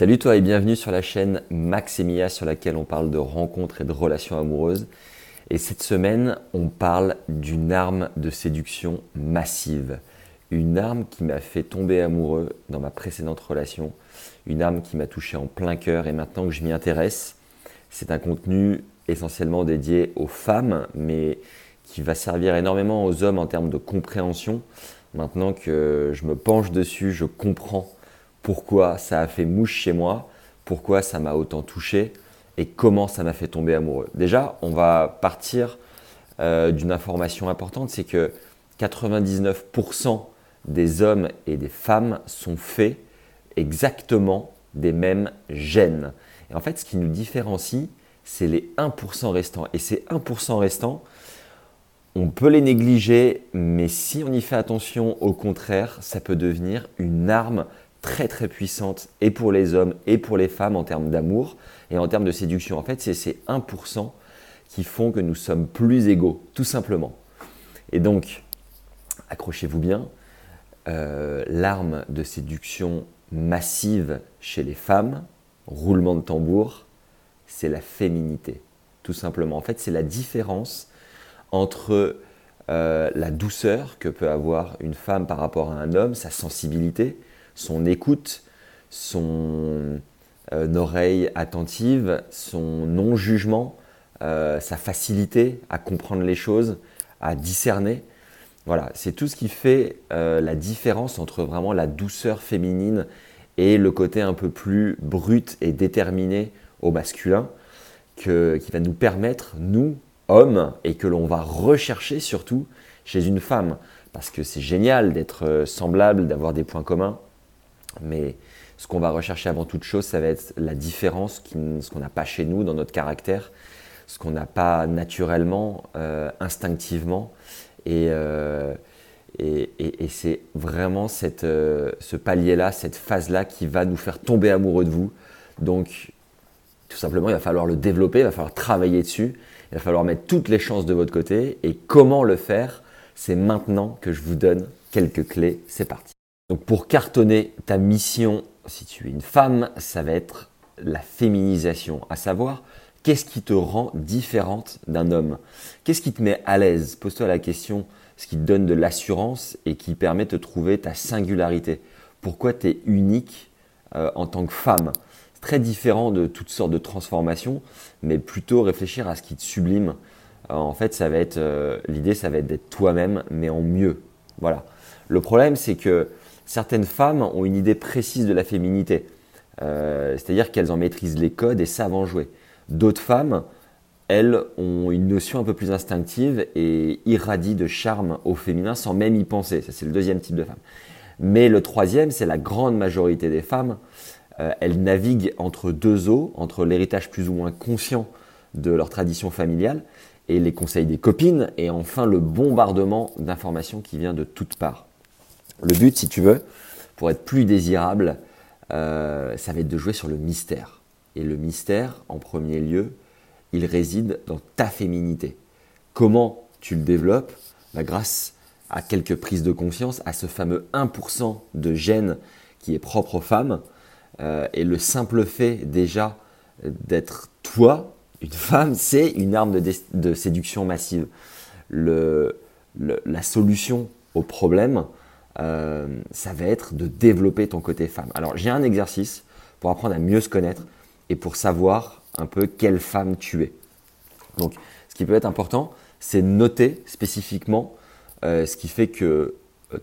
Salut toi et bienvenue sur la chaîne Max et Mia sur laquelle on parle de rencontres et de relations amoureuses. Et cette semaine, on parle d'une arme de séduction massive. Une arme qui m'a fait tomber amoureux dans ma précédente relation. Une arme qui m'a touché en plein cœur et maintenant que je m'y intéresse, c'est un contenu essentiellement dédié aux femmes, mais qui va servir énormément aux hommes en termes de compréhension. Maintenant que je me penche dessus, je comprends pourquoi ça a fait mouche chez moi, pourquoi ça m'a autant touché et comment ça m'a fait tomber amoureux. Déjà, on va partir euh, d'une information importante, c'est que 99% des hommes et des femmes sont faits exactement des mêmes gènes. Et en fait, ce qui nous différencie, c'est les 1% restants. Et ces 1% restants, on peut les négliger, mais si on y fait attention, au contraire, ça peut devenir une arme très très puissante et pour les hommes et pour les femmes en termes d'amour et en termes de séduction. En fait, c'est ces 1% qui font que nous sommes plus égaux, tout simplement. Et donc, accrochez-vous bien, euh, l'arme de séduction massive chez les femmes, roulement de tambour, c'est la féminité, tout simplement. En fait, c'est la différence entre euh, la douceur que peut avoir une femme par rapport à un homme, sa sensibilité, son écoute, son euh, oreille attentive, son non-jugement, euh, sa facilité à comprendre les choses, à discerner. Voilà, c'est tout ce qui fait la différence entre vraiment la douceur féminine et le côté un peu plus brut et déterminé au masculin, qui va nous permettre, nous, homme et que l'on va rechercher surtout chez une femme. Parce que c'est génial d'être euh, semblable, d'avoir des points communs, mais ce qu'on va rechercher avant toute chose, ça va être la différence, ce qu'on n'a pas chez nous dans notre caractère, ce qu'on n'a pas naturellement, euh, instinctivement. Euh, et, et, c'est vraiment cette, ce palier-là, cette phase-là qui va nous faire tomber amoureux de vous. Donc, tout simplement, il va falloir le développer, il va falloir travailler dessus. Il va falloir mettre toutes les chances de votre côté. Et comment le faire C'est maintenant que je vous donne quelques clés. C'est parti. Donc pour cartonner ta mission, si tu es une femme, ça va être la féminisation, à savoir qu'est-ce qui te rend différente d'un homme? Qu'est-ce qui te met à l'aise? Pose-toi la question, ce qui te donne de l'assurance et qui permet de trouver ta singularité. Pourquoi tu es unique euh, en tant que femme? Très différent de toutes sortes de transformations, mais plutôt réfléchir à ce qui te sublime. Euh, en fait, ça va être euh, l'idée, ça va être d'être toi-même, mais en mieux. Voilà. Le problème, c'est que certaines femmes ont une idée précise de la féminité, euh, c'est-à-dire qu'elles en maîtrisent les codes et savent en jouer. D'autres femmes, elles, ont une notion un peu plus instinctive et irradient de charme au féminin sans même y penser. Ça, c'est le deuxième type de femme. Mais le troisième, c'est la grande majorité des femmes euh, elles naviguent entre deux eaux, entre l'héritage plus ou moins conscient de leur tradition familiale et les conseils des copines, et enfin le bombardement d'informations qui vient de toutes parts. Le but, si tu veux, pour être plus désirable, euh, ça va être de jouer sur le mystère. Et le mystère, en premier lieu, il réside dans ta féminité. Comment tu le développes? Bah, Grâce à quelques prises de conscience, à ce fameux 1% de gène qui est propre aux femmes, euh, et le simple fait déjà d'être toi, une femme, c'est une arme de, séduction massive. la solution au problème, euh, ça va être de développer ton côté femme. Alors j'ai un exercice pour apprendre à mieux se connaître et pour savoir un peu quelle femme tu es. Donc ce qui peut être important, c'est noter spécifiquement euh, ce qui fait que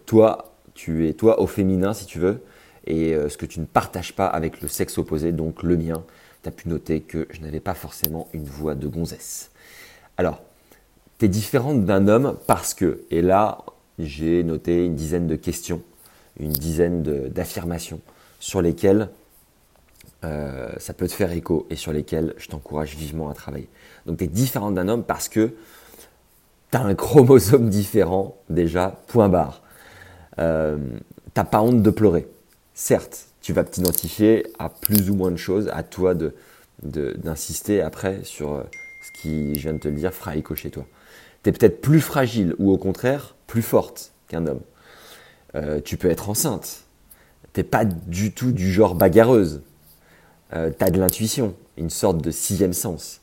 toi, tu es toi au féminin si tu veux, et euh, ce que tu ne partages pas avec le sexe opposé, donc le mien. Tu as pu noter que je n'avais pas forcément une voix de gonzesse. Alors, tu es différente d'un homme parce que, et là, j'ai noté une dizaine de questions, une dizaine d'affirmations sur lesquelles euh, ça peut te faire écho et sur lesquelles je t'encourage vivement à travailler. Donc, tu es différente d'un homme parce que tu as un chromosome différent, déjà, point barre. Euh, t'as pas honte de pleurer. Certes, tu vas t'identifier à plus ou moins de choses, à toi de, d'insister après sur euh, ce qui, je viens de te le dire, fera écho chez toi. Tu es peut-être plus fragile ou au contraire plus forte qu'un homme. Euh, tu peux être enceinte. T'es pas du tout du genre bagarreuse. euh, tu as de l'intuition, une sorte de sixième sens.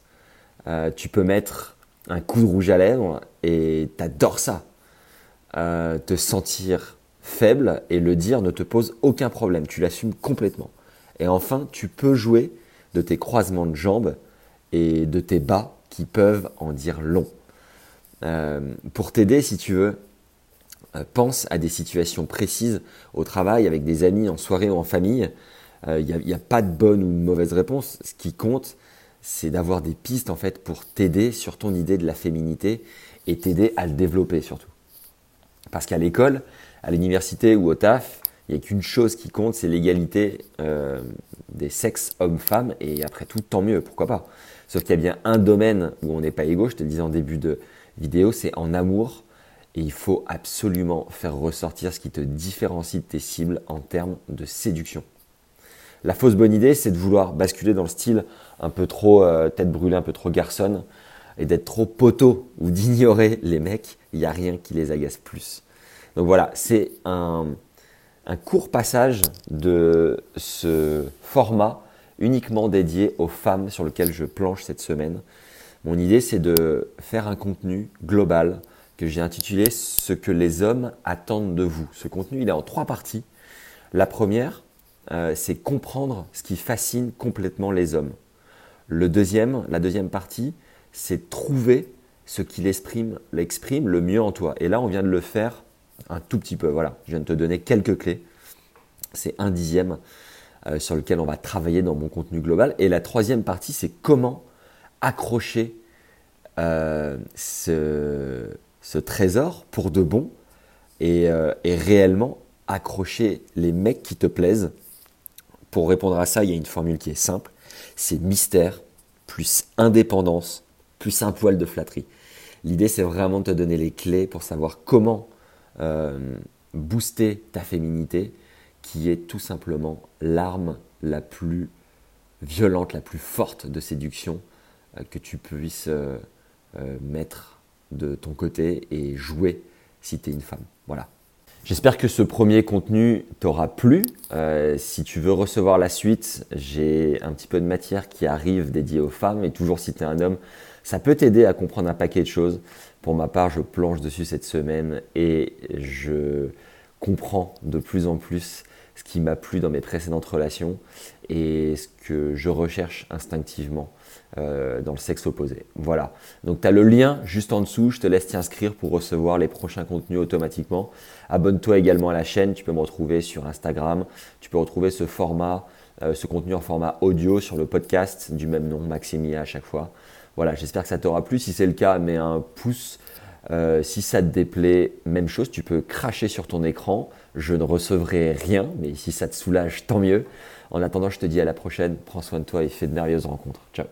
Euh, tu peux mettre un coup de rouge à lèvres et tu adores ça. Euh, te sentir faible et le dire ne te pose aucun problème, tu l'assumes complètement. Et enfin, tu peux jouer de tes croisements de jambes et de tes bas qui peuvent en dire long. Pour t'aider, si tu veux, pense à des situations précises au travail, avec des amis, en soirée ou en famille, il euh, n'y a, pas de bonne ou de mauvaise réponse. Ce qui compte, c'est d'avoir des pistes en fait pour t'aider sur ton idée de la féminité et t'aider à le développer surtout. Parce qu'à l'école, à l'université ou au taf, il n'y a qu'une chose qui compte, c'est l'égalité euh, des sexes hommes-femmes. Et après tout, tant mieux, pourquoi pas. Sauf qu'il y a bien un domaine où on n'est pas égaux, je te le disais en début de vidéo, c'est en amour. Et il faut absolument faire ressortir ce qui te différencie de tes cibles en termes de séduction. La fausse bonne idée, c'est de vouloir basculer dans le style un peu trop euh, tête brûlée, un peu trop garçonne, et d'être trop poteau ou d'ignorer les mecs. Il n'y a rien qui les agace plus. Donc voilà, c'est un, court passage de ce format uniquement dédié aux femmes sur lequel je planche cette semaine. Mon idée, c'est de faire un contenu global que j'ai intitulé Ce que les hommes attendent de vous. Ce contenu, il est en trois parties. La première, euh, c'est comprendre ce qui fascine complètement les hommes. La deuxième partie, c'est trouver ce qui l'exprime, l'exprime le mieux en toi. Et là, on vient de le faire un tout petit peu. Voilà, je viens de te donner quelques clés. C'est un dixième euh, sur lequel on va travailler dans mon contenu global. Et la troisième partie, c'est comment accrocher euh, ce, trésor pour de bon et réellement accrocher les mecs qui te plaisent pour répondre à ça, il y a une formule qui est simple. C'est mystère plus indépendance plus un poil de flatterie. L'idée, c'est vraiment de te donner les clés pour savoir comment euh, booster ta féminité, qui est tout simplement l'arme la plus violente, la plus forte de séduction euh, que tu puisses euh, mettre de ton côté et jouer si tu es une femme. Voilà. J'espère que ce premier contenu t'aura plu. Euh, si tu veux recevoir la suite, j'ai un petit peu de matière qui arrive dédiée aux femmes et toujours si tu es un homme, ça peut t'aider à comprendre un paquet de choses. Pour ma part, je planche dessus cette semaine et je comprends de plus en plus ce qui m'a plu dans mes précédentes relations et ce que je recherche instinctivement euh, dans le sexe opposé. Voilà. Donc tu as le lien juste en dessous, je te laisse t'y inscrire pour recevoir les prochains contenus automatiquement. Abonne-toi également à la chaîne, tu peux me retrouver sur Instagram, tu peux retrouver ce format, euh, ce contenu en format audio sur le podcast du même nom, Maximia à chaque fois. Voilà, j'espère que ça t'aura plu. Si c'est le cas, mets un pouce. Euh, si ça te déplaît, même chose, tu peux cracher sur ton écran. Je ne recevrai rien, mais si ça te soulage, tant mieux. En attendant, je te dis à la prochaine. Prends soin de toi et fais de merveilleuses rencontres. Ciao